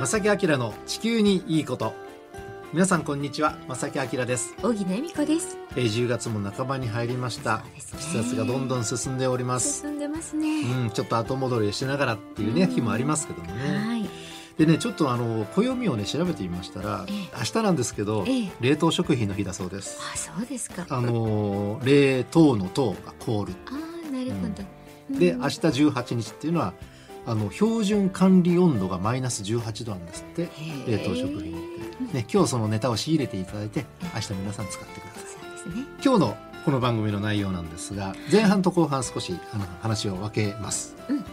正木明の地球にいいこと。皆さんこんにちは。正木明です。小木恵美子です。えー10月も半ばに入りました。季節がどんどん進んでおります。進んでますね、うん、ちょっと後戻りしながらっていうねうん。日もありますけどもね。はい。でねちょっとあの暦をね調べてみましたらええ。明日なんですけどええ。冷凍食品の日だそうです。あそうですか。あのー冷凍の凍が凍る。あーなるほど、うん。で明日18日っていうのはあの標準管理温度がマイナス18度なんですって。冷凍食品って、ね、今日そのネタを仕入れていただいて明日皆さん使ってください。ね。今日のこの番組の内容なんですが前半と後半少しあの話を分けます、うん。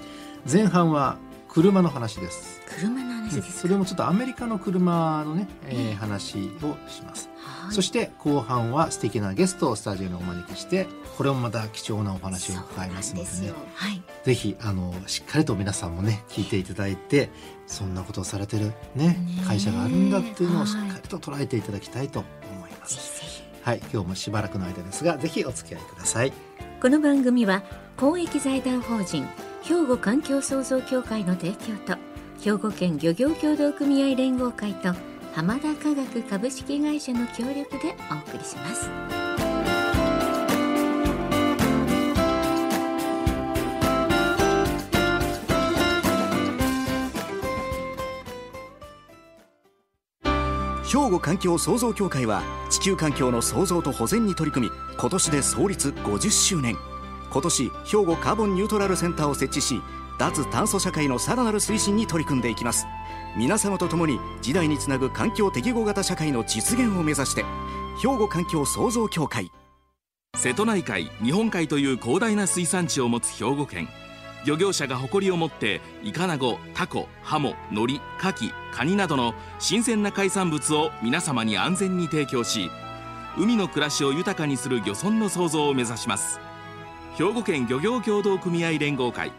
前半は車の話です。車の話ですそれもちょっとアメリカの車のね、えーええ話をします。はい。そして後半は素敵なゲストをスタジオにお招きしてこれもまた貴重なお話を伺いますのでね。はい。ぜひあのしっかりと皆さんもね聞いていただいてそんなことをされてるねねえ。会社があるんだっていうのをはいしっかりと捉えていただきたいと思いまぜす。はい、今日もしばらくの間ですがぜひお付き合いください。この番組は公益財団法人兵庫環境創造協会の提供と兵庫県漁業協同組合連合会と浜田科学株式会社の協力でお送りします。兵庫環境創造協会は地球環境の創造と保全に取り組み今年で創立50周年。今年兵庫カーボンニュートラルセンターを設置し脱炭素社会のさらなる推進に取り組んでいきます。皆様と共に時代につなぐ環境適合型社会の実現を目指して兵庫環境創造協会。瀬戸内海日本海という広大な水産地を持つ兵庫県。漁業者が誇りを持ってイカナゴタコハモノリカキカニなどの新鮮な海産物を皆様に安全に提供し海の暮らしを豊かにする漁村の創造を目指します。兵庫県漁業協同組合連合会。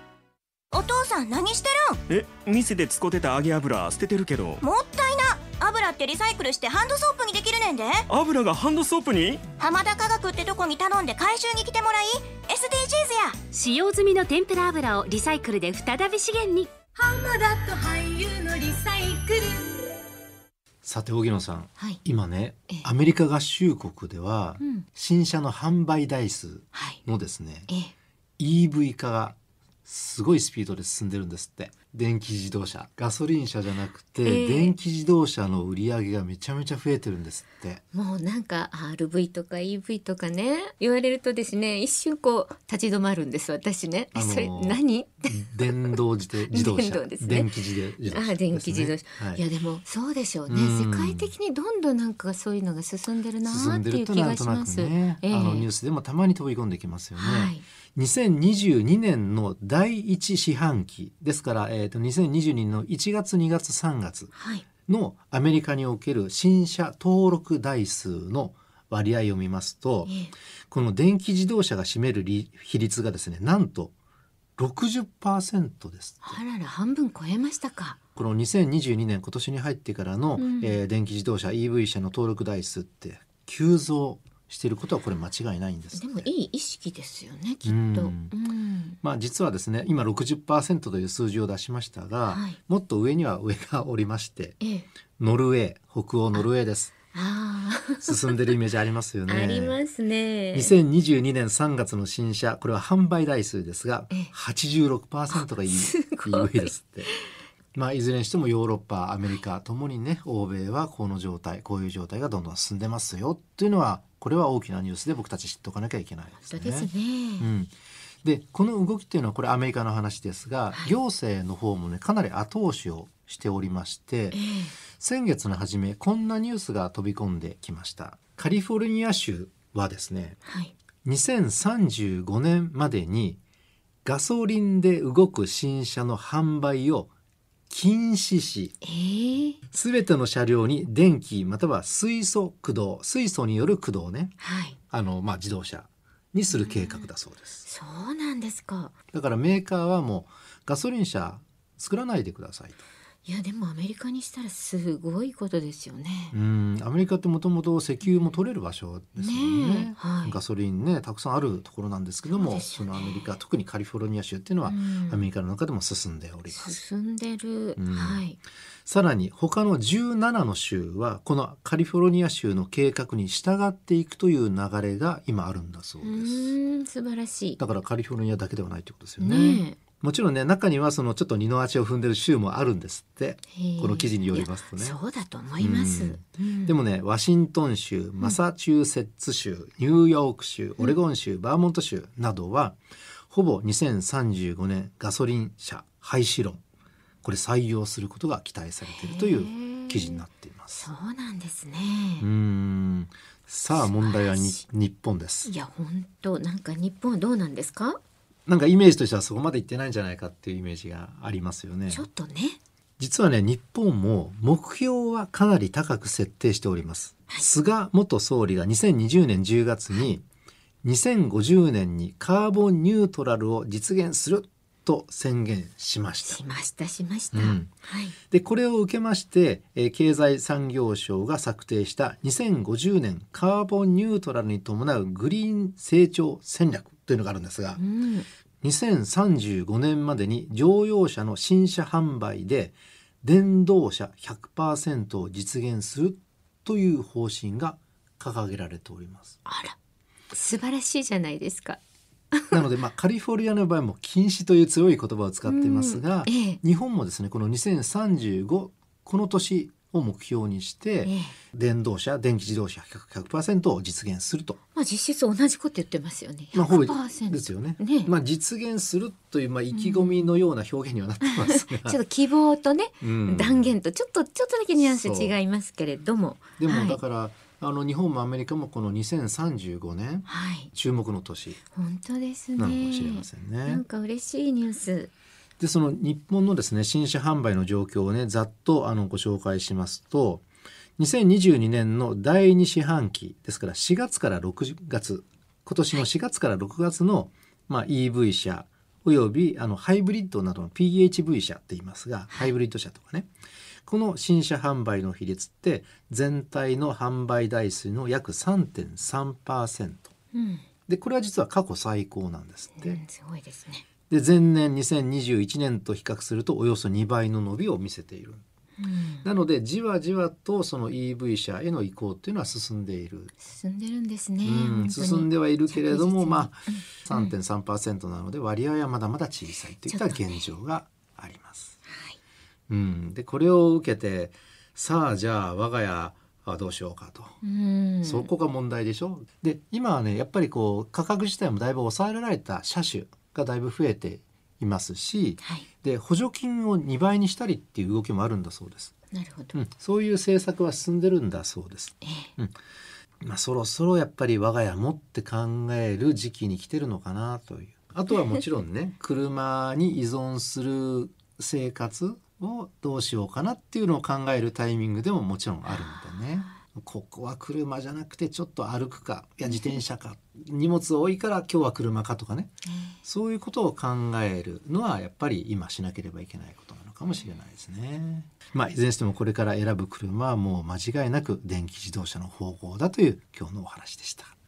お父さん何してえ店で使ってた揚げ油捨ててるけど。るんもったいな。油ってリサイクルしてハンドソープにできるねんで。油がハンドソープに？浜田科学ってとこに頼んで回収に来てもらい。SDGs や。使用済みの天ぷら油をリサイクルで再び資源に。さて荻野さん。はい。今ねええ。アメリカ合衆国ではうん。新車の販売台数はい。のですねええ。EV 化がすごいスピードで進んでるんですって。電気自動車。ガソリン車じゃなくて、ええ電気自動車の売り上げがめちゃめちゃ増えてるんですって。もうなんか RV とか EV とかね言われるとですね一瞬こう立ち止まるんです私ね、えあのーそれ何？電動自転自動車。電ね。電気自動車ね、あ電気自動車、はい。い、やでもそうでしょうね。うん。世界的にどんどんなんかそういうのが進んでるなっていう気がします。ね、ええあのニュースでもたまに飛び込んできますよね。はい2022年の第一四半期ですから、えー、と2022年の1月2月3月はい。のアメリカにおける新車登録台数の割合を見ますとええ。この電気自動車が占める比比率がですねなんと60%ですあらら半分超えましたか。この2022年今年に入ってからの、うん。えー電気自動車 EV 車の登録台数って急増していることはこれ間違いないんですってでもいい意識ですよねきっと。ううんん。まあ実はですね今60%という数字を出しましたが、はいもっと上には上がおりましてええ。ノルウェー北欧ノルウェーですあ進んでるイメージありますよあ、ね ありますね。2022年3月の新車これは販売台数ですがええ86%が EV ですって。まあ、いずれにしてもヨーロッパアメリカともにね欧米はこの状態こういう状態がどんどん進んでますよっていうのはこれは大きなニュースで僕たち知っておかなきゃいけないですね。ですね。うん、でこの動きっていうのはこれアメリカの話ですが、はい行政の方もねかなり後押しをしておりましてええ先月の初めこんなニュースが飛び込んできましたカリフォルニア州はですねはい。2035年までにガソリンで動く新車の販売を禁止しええ全ての車両に電気または水素駆動水素による駆動ねはい。あの、まあ、自動車にする計画だそうですそうなんですか。だからメーカーはもうガソリン車作らないでくださいといやでもアメリカにしたらすごいことですよね。うんアメリカってもともと石油も取れる場所ですよねねえはいガソリンねたくさんあるところなんですけどもそねそのアメリカ特にカリフォルニア州っていうのは、うんアメリカの中でも進んでおります。進んでる、うんはい。さらに他の17の州はこのカリフォルニア州の計画に従っていくという流れが今あるんだそううです。素晴らしい。だからカリフォルニアだけではないということですよね。ねもちろんね中にはそのちょっと二の足を踏んでる州もあるんですって。この記事によりますとねそうだと思います。うんでもねワシントン州マサチューセッツ州、ニューヨーク州オレゴン州、バーモント州などはほぼ2035年ガソリン車廃止論これ採用することが期待されているという記事になっています。そうなんですね。うーんさあ問題はに素日本ですい。や本当なんか日本はどうなんですか？なんかイメージとしてはそこまでいってないんじゃないかっていうイメージがありますよねちょ。っとね。実はね日本も目標はかなり高く設定しております、菅元総理が2020年10月に2050年にカーボンニュートラルを実現すると宣言しましたしましたしました。うんはい。でこれを受けまして、えー経済産業省が策定した2050年カーボンニュートラルに伴うグリーン成長戦略というのがあるんですが、うん。2035年までに乗用車の新車販売で電動車100%を実現するという方針が掲げられております。あら素晴らしいじゃないですか。なので、まあ、カリフォルニアの場合も禁止という強い言葉を使っていますが、うんええ日本もですねこの2035この年を目標にして、ええ電動車電気自動車 100%, 100を実現すると、まあ実質同じこと言ってますよね。まあ、ほぼ100%ですよね。ねまあ、実現するという、まあ、意気込みのような表現にはなってますが、ちょっと希望とね、うん断言とちょっとちょっとだけニュアンス違いますけれども。でもはいだから、あの日本もアメリカもこの2035年はい。注目の年本当ですね。かもしれませんね。なんか嬉しいニュース。でその日本のですね新車販売の状況をねざっとあのご紹介しますと2022年の第2四半期ですから4月から6月今年の4月から6月の、まあ、EV 車およびあのハイブリッドなどの PHV 車って言いますが、ハイブリッド車とかねこの新車販売の比率って全体の販売台数の約3.3%うん、でこれは実は過去最高なんですって。うんすごいですね。で前年2021年と比較するとおよそ2倍の伸びを見せている。うん、なのでじわじわとその EV 車への移行っていうのは進んでいる。進んでるんですね。うん、進んではいるけれどもまあうん3.3%なので割合はまだまだ小さいといった現状があります。うん、でこれを受けてさあじゃあ我が家はどうしようかと。うん、そこが問題でしょで今はねやっぱりこう価格自体もだいぶ抑えられた車種がだいぶ増えていますしはい、で補助金を2倍にしたりっていう動きもあるんだそうです、なるほど。うん、そういう政策は進んでるんだそうです、ええ。まあ、そろそろやっぱり我が家もって考える時期に来てるのかなという。あとはもちろんね 車に依存する生活をどうしようかなっていうのを考えるタイミングでももちろんあるんでねここは車じゃなくてちょっと歩くかいや自転車か荷物多いから今日は車かとかねそういうことを考えるのはやっぱり今しなければいけないことなのかもしれないですね。まあいずれにしてもこれから選ぶ車はもう間違いなく電気自動車の方向だという今日のお話でした。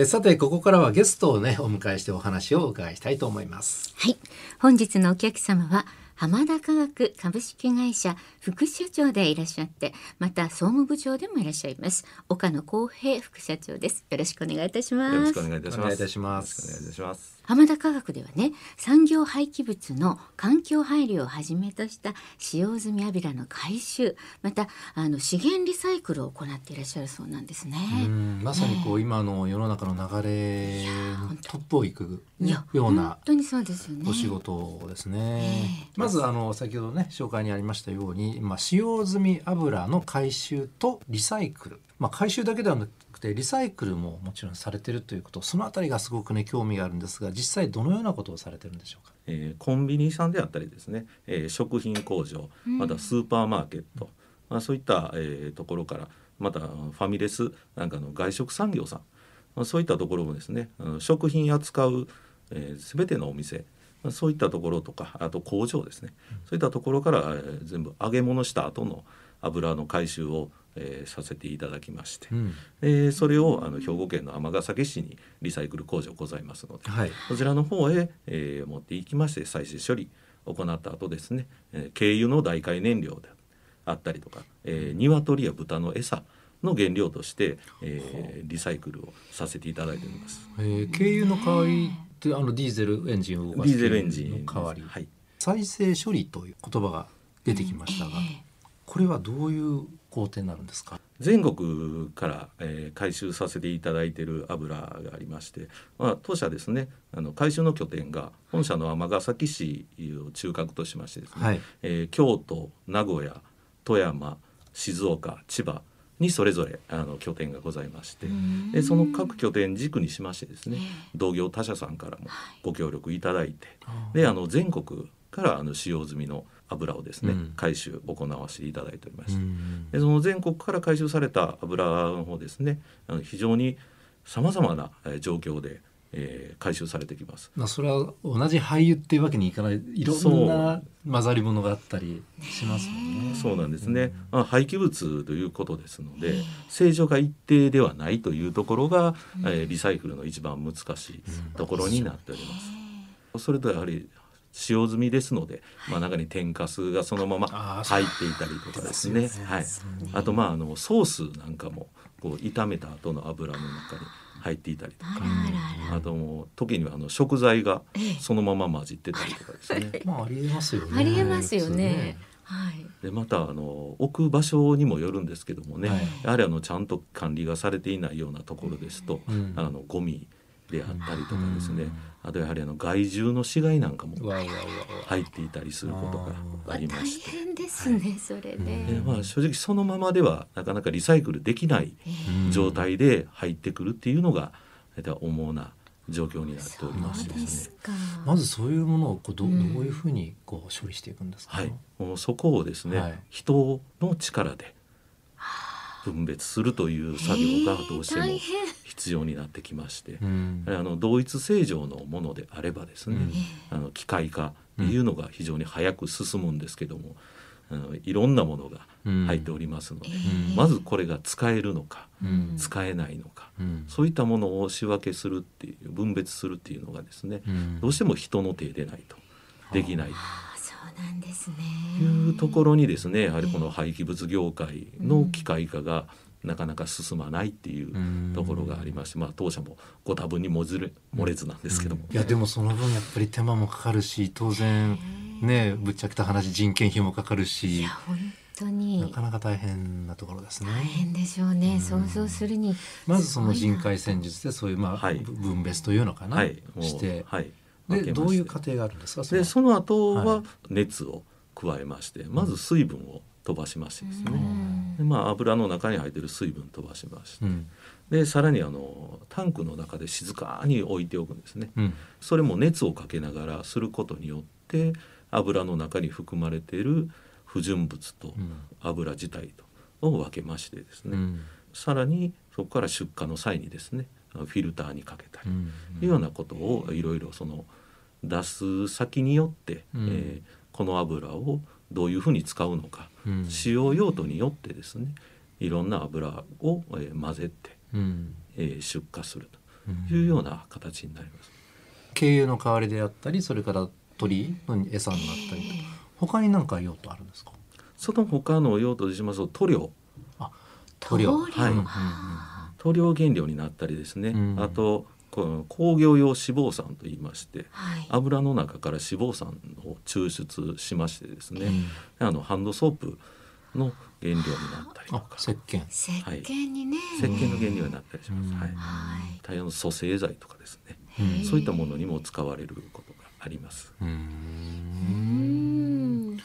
えさてここからはゲストをねお迎えしてお話をお伺いしたいと思います。はい、本日のお客様は浜田科学株式会社副社長でいらっしゃって、また総務部長でもいらっしゃいます岡野光平副社長です。よろしくお願いいたします。よろしくお願いいたします。お願いいたしますよろしくお願いいたします。浜田科学ではね産業廃棄物の環境配慮をはじめとした使用済み油の回収またあの資源リサイクルを行っていらっしゃるそうなんですね。うんまさにこう、今の世の中の流れのトップを行くいやような本当にそうですよね。お仕事ですね。ええまずあの先ほどね紹介にありましたように、まあ、使用済み油の回収とリサイクル、まあ、回収だけではなくてリサイクルももちろんされてるということそのあたりがすごくね興味があるんですが実際どのようなことをされてるんでしょうか？えーコンビニさんであったりですね、えー食品工場、またスーパーマーケット、まあ、そういった、えーところからまたファミレスなんかの外食産業さん、まあ、そういったところもですねあの食品扱う、えー、全てのお店そういったところとかあと工場ですね、そういったところから、えー全部揚げ物した後の油の回収を、えーさせていただきまして、うん。えーそれをあの兵庫県の尼崎市にリサイクル工場ございますので、はい。こちらの方へ、えー持っていきまして再生処理を行った後ですね、えー軽油の代替燃料であったりとか、えー、鶏や豚の餌の原料として、えーリサイクルをさせていただいております。えー軽油の代わりってあのディーゼルエンジンを動かすディーゼルエンジンの代わり、はい、再生処理という言葉が出てきましたが、これはどういう工程になるんですか？全国から、えー回収させていただいている油がありまして、まあ、当社ですねあの回収の拠点が本社の尼崎市を中核としましてですね、はい。えー京都名古屋富山静岡千葉にそれぞれあの拠点がございましてでその各拠点軸にしましてですね同業他社さんからもご協力いただいてであの全国からあの使用済みの油をですね、うん。回収行わせていただいておりまして、うんでその全国から回収された油の方ですねあの非常にさまざまなえー状況で、えー回収されてきます。まあ、それは同じ廃油っていうわけにいかない。いろんな混ざり物があったりしますもんね。そうなんですね、まあ、廃棄物ということですので正常が一定ではないというところが、えーリサイクルの一番難しいところになっております。それとやはり使用済みですので、まあ、中に添加数がそのまま入っていたりとかですね。はい、あとまああのソースなんかもこう炒めた後の油の中に入っていたりとか。あともう時にはあの食材がそのまま混じってたりとかですね。まあありえますよね。ありえますよね。はい。でまたあの置く場所にもよるんですけどもね、はい。やはりあのちゃんと管理がされていないようなところですと、うん。あのゴミであったりとかですね、あとやはりあの害獣の死骸なんかも入っていたりすることがありま大して。変ですね、それね。でまあ、正直そのままではなかなかリサイクルできないうん。状態で入ってくるっていうのが大体主な状況になっておりましそうてでねですすか。まずそういうものをこうど,、うん。どういうふうにこう処理していくんですか？はい、もうそこをですね、はい。人の力で分別するという作業がどうしても大変必要になってきまして、うん。あの同一正常のものであればですね、うん。あの機械化っていうのが非常に早く進むんですけども、あのいろんなものが入っておりますので、うん。まずこれが使えるのか、うん。使えないのか、うん。そういったものを仕分けするっていう分別するっていうのがですね、うん。どうしても人の手でないとできない。あそうなんですね。というところにですねやはりこの廃棄物業界の機械化がなかなか進まないっていうところがありまして、まあ、当社もご多分にもずれ漏れずなんですけども、いやでもその分やっぱり手間もかかるし当然ねぶっちゃけた話人件費もかかるいしや本当なにかなか大変なところですね。大変でしょうね。想像するに。まずその人海戦術でそういうまあ、はい。分別というのかな、はい。して、はい。でどういう過程があるんですか？でその後はは熱を加えまして、まず水分を飛ばしましてですね、でまあ、油の中に入っている水分飛ばしまして、うん。でさらにあのタンクの中で静かに置いておくんですね。うん。それも熱をかけながらすることによって油の中に含まれている不純物とうん。油自体とを分けましてですね、うん。さらにそこから出荷の際にですねフィルターにかけたり、うん。いうようなことをいろいろその出す先によって、うん。えーこの油をどういうふうに使うのか、うん使用用途によってですねいろんな油を、えー混ぜて、うん。えー出荷するうん。というような形になります。軽油の代わりであったりそれから鳥の餌になったりと他に何か用途あるんですか？その他の用途でしますと塗料。塗料。塗料。はい。うん。うん塗料原料になったりですね、うん。あと工業用脂肪酸といいましてはい。油の中から脂肪酸を抽出しましてですね、あのハンドソープの原料になったりとあか石鹸。石鹸にね。石鹸の原料になったりします、うん。はい、はい。大量の組成剤とかですね、うんそういったものにも使われることがあります。うーうん。ん。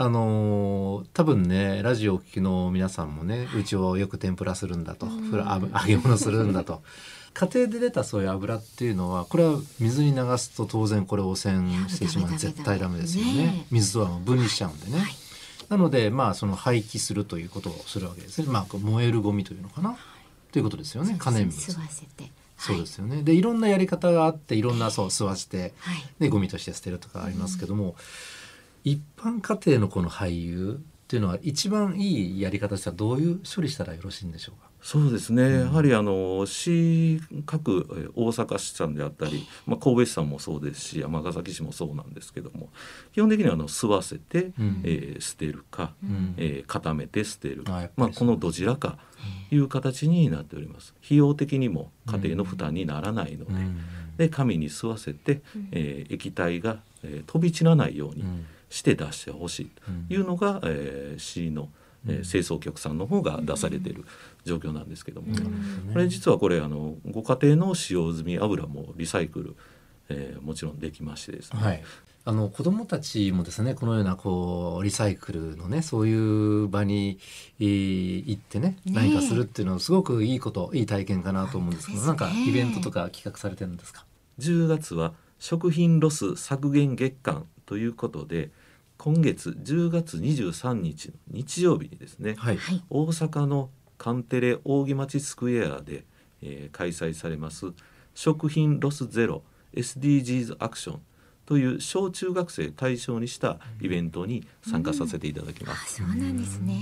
あのー多分ねラジオをお聞きの皆さんもねうちをよく天ぷらするんだと、ふらあ揚げ物するんだと 家庭で出たそういう油っていうのはこれは水に流すと当然これ汚染してしまう。絶対ダメですよね。ね水とは分離しちゃうんでね、なのでまあその廃棄するということをするわけですね。まあ燃えるゴミというのかな？とい。うことですよね。可燃物吸わせて。そうですよね。でいろんなやり方があっていろんなそう吸わせて、はい。ね、ゴミとして捨てるとかありますけども、一般家庭のこの廃油っていうのは一番いいやり方としてはどういう処理したらよろしいんでしょうか？そうですね、やはりあの市各えー大阪市さんであったり、まあ、神戸市さんもそうですし尼崎市もそうなんですけども基本的にはあの吸わせて、うん。えー捨てるか、ん。えー固めて捨てる、あまあ、このどちらかいう形になっております。費用的にも家庭の負担にならないので,、うん。で紙に吸わせて、えー液体が、えー飛び散らないようにうんして出してほしいというのが、えー市の、えー清掃局さんの方が出されている状況なんですけども、これ実はこれあのご家庭の使用済み油もリサイクル、えーもちろんできましてですね、はい。あの子どもたちもですねこのようなこうリサイクルのねそういう場に、えー行ってね何かするっていうのはすごくいいこといい体験かなと思うんですけど、ね。なんかイベントとか企画されてるんですか？10月は食品ロス削減月間ということで今月10月23日の日曜日にですね、はい。はい。大阪のカンテレ扇町スクエアで、えー開催されます食品ロスゼロ SDGs アクションという小中学生対象にしたイベントに参加させていただきまあす。そうなんですね。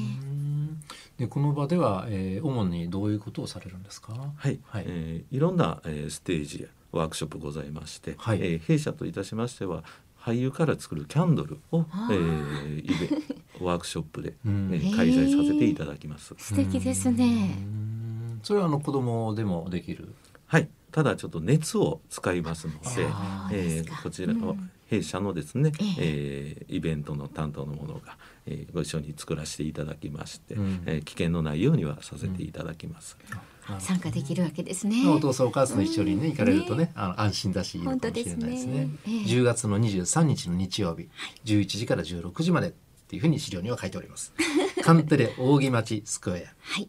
でこの場では、えー主にどういうことをされるんですか？はい、はい。えーいろんな、えーステージやワークショップございまして、はい。えー弊社といたしましては俳優から作るキャンドルを、あえーーイベ ワークショップで、うん。えー開催させていただきます。素敵ですね。うん。それはあの子供でもできる？はい、ただちょっと熱を使いますのでえーこちらのうん弊社のですね、ええ。ーイベントの担当の者が、えーご一緒に作らせていただきまして、うん。えー危険のないようにはさせていただきます。参加できるわけですね。お父さんお母さんと一緒にね行かれるとね、あの安心だしいいのかもしれないですね。すね。ええ10月の23日の日曜日、11時から16時までっていうふうに資料には書いております。カンテレ扇町スクエア。はい。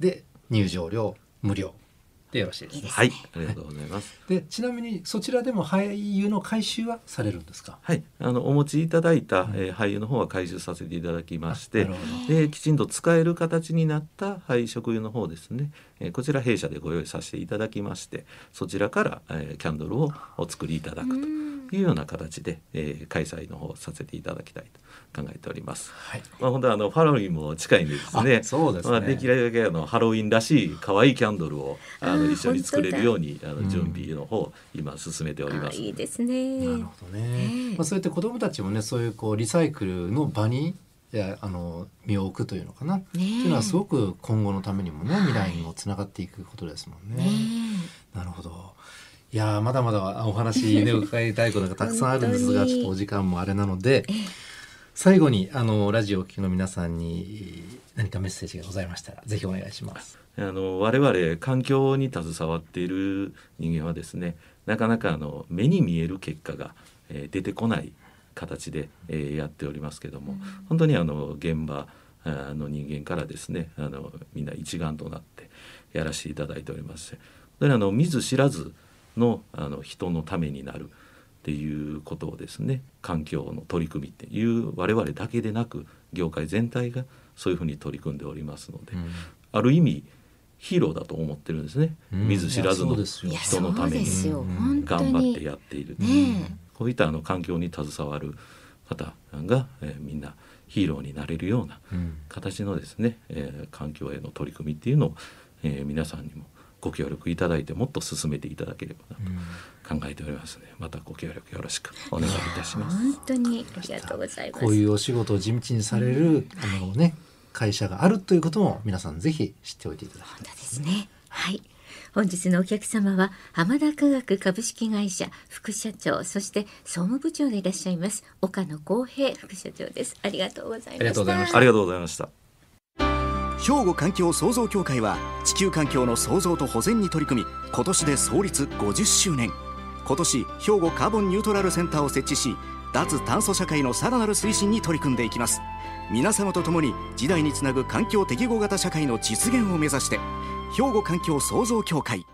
で入場料無料でよろしいですね。はい、ありがとうございます。でちなみにそちらでも俳優の回収はされるんですか？はい、あのお持ちいただいた、えー廃油の方は回収させていただきましてあなるほど。できちんと使える形になった廃食油の方ですね、えーこちら弊社でご用意させていただきましてそちらから、えーキャンドルをお作りいただくというような形で、えー開催の方をさせていただきたいと考えております。はい。まあ、本当はあのハロウィンも近いんでですね。あそうですね。まあ、できるだけあのハロウィンらしい可愛いキャンドルをあの一緒に作れるようにあうん。の準備の方、今進めております。あいいですね。なるほどね、ええ。まあ、そうやって子どもたちもねそういうこうリサイクルの場にいやあの身を置くというのかな、っていうのはすごく今後のためにもね未来にもつながっていくことですもんね。ねなるほどいやーまだまだお話ね伺いたいことがたくさんあるんですがちょっとお時間もあれなので最後にあのラジオをお聞きの皆さんに何かメッセージがございましたらぜひお願いします。あの我々環境に携わっている人間はですねなかなかあの目に見える結果が、えー出てこない形で、えーやっておりますけども、本当にあの現場あの人間からですねあのみんな一丸となってやらせていただいております。本当にあの見ず知らずのあの人のためになるっていうことをですね環境の取り組みっていう我々だけでなく業界全体がそういうふうに取り組んでおりますので、ある意味ヒーローだと思ってるんですね、うん。見ず知らずの人のために頑張ってやっている、ねこういったあの環境に携わる方が、えーみんなヒーローになれるようなうん。形のですね、えー環境への取り組みっていうのを、えー皆さんにもご協力いただいてもっと進めていただければなと考えておりますのでまたご協力よろしくお願いいたします。本当にありがとうございますこういうお仕事を地道にされる、あのね会社があるということも皆さんぜひ知っておいていただきたいそうですね。はい。本日のお客様は浜田科学株式会社副社長そして総務部長でいらっしゃいます岡野光平副社長です。ありがとうございました。ありがとうございました兵庫環境創造協会は地球環境の創造と保全に取り組み今年で創立50周年。今年兵庫カーボンニュートラルセンターを設置し脱炭素社会のさらなる推進に取り組んでいきます。皆様と共に時代につなぐ環境適合型社会の実現を目指して兵庫環境創造協会。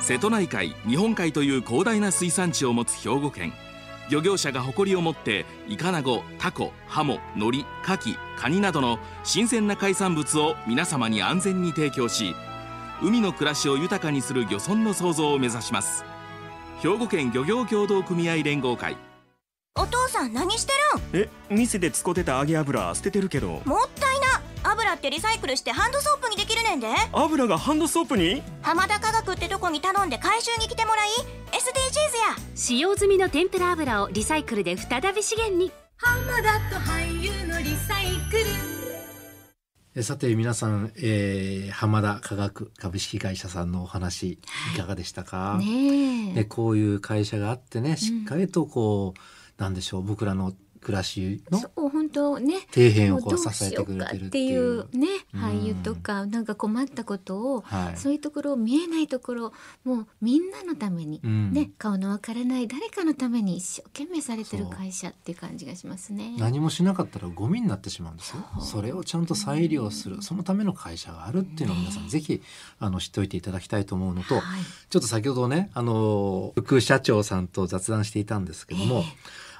瀬戸内海日本海という広大な水産地を持つ兵庫県。漁業者が誇りを持ってイカナゴタコハモノリカキカニなどの新鮮な海産物を皆様に安全に提供し海の暮らしを豊かにする漁村の創造を目指します。兵庫県漁業協同組合連合会。お父さん何してるん？え店で使ってた揚げ油捨ててるけど。もったいな油ってリサイクルしてハンドソープにできるねんで。油がハンドソープに？浜田科学ってとこに頼んで回収に来てもらい SDGs や。使用済みの天ぷら油をリサイクルで再び資源に。浜田と俳優のリサイクル。えさて皆さん、えー、浜田科学株式会社さんのお話いかがでしたか、ねえ。ねこういう会社があってねしっかりとこう、なんでしょう僕らの暮らしのそう本当ね底辺をこう支えてくれてるっていう。う。ねうん。俳優とかなんか困ったことを、はい。そういうところ見えないところもうみんなのために、うん。ね顔のわからない誰かのために一生懸命されてる会社っていう感じがしますね。何もしなかったらゴミになってしまうんですよ。それをちゃんと再利用する、そのための会社があるっていうのを皆さんぜひあの知っておいていただきたいと思うのと、はい。ちょっと先ほどねあの副社長さんと雑談していたんですけども、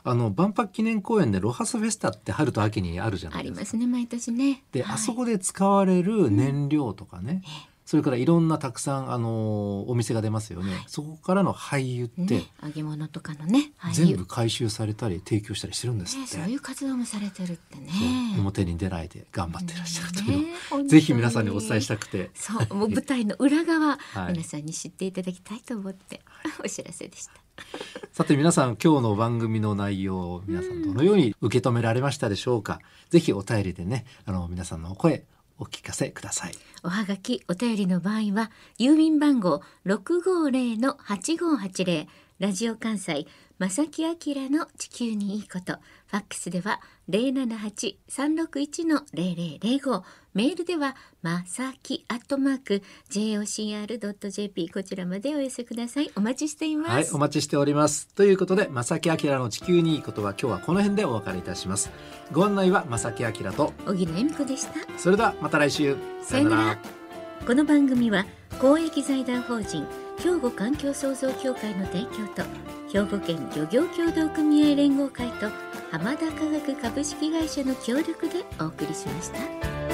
あの万博記念公園でロハスフェスタって春と秋にあるじゃなあいですか。りますね毎年ね。で、はい。あそこで使われる燃料とかね、それからいろんなたくさんあのお店が出ますよね、そこからの廃油って、ね揚げ物とかのね全部回収されたり提供したりしてるんですって、ねそういう活動もされてるってね。表に出ないで頑張ってらっしゃるというの。を、ねぜひ皆さんにお伝えしたくて。そうもう舞台の裏側、はい。皆さんに知っていただきたいと思って お知らせでした。さて皆さん今日の番組の内容を皆さんどのように受け止められましたでしょうか、ぜひお便りでねあの皆さんのお声お聞かせください。おはがきお便りの場合は郵便番号六五零の八五八零ラジオ関西正木明の地球にいいこと。ファックスでは零七八三六一の零零零五。メールではまさきアットマーク jocr ドット jp こちらまでお寄せください。お待ちしています。はいお待ちしております。ということで正木明の地球にいいことは今日はこの辺でお別れいたします。ご案内は正木明と小木野恵美子でした。それではまた来週。さよなら。この番組は公益財団法人兵庫環境創造協会の提供と兵庫県漁業協同組合連合会と浜田科学株式会社の協力でお送りしました。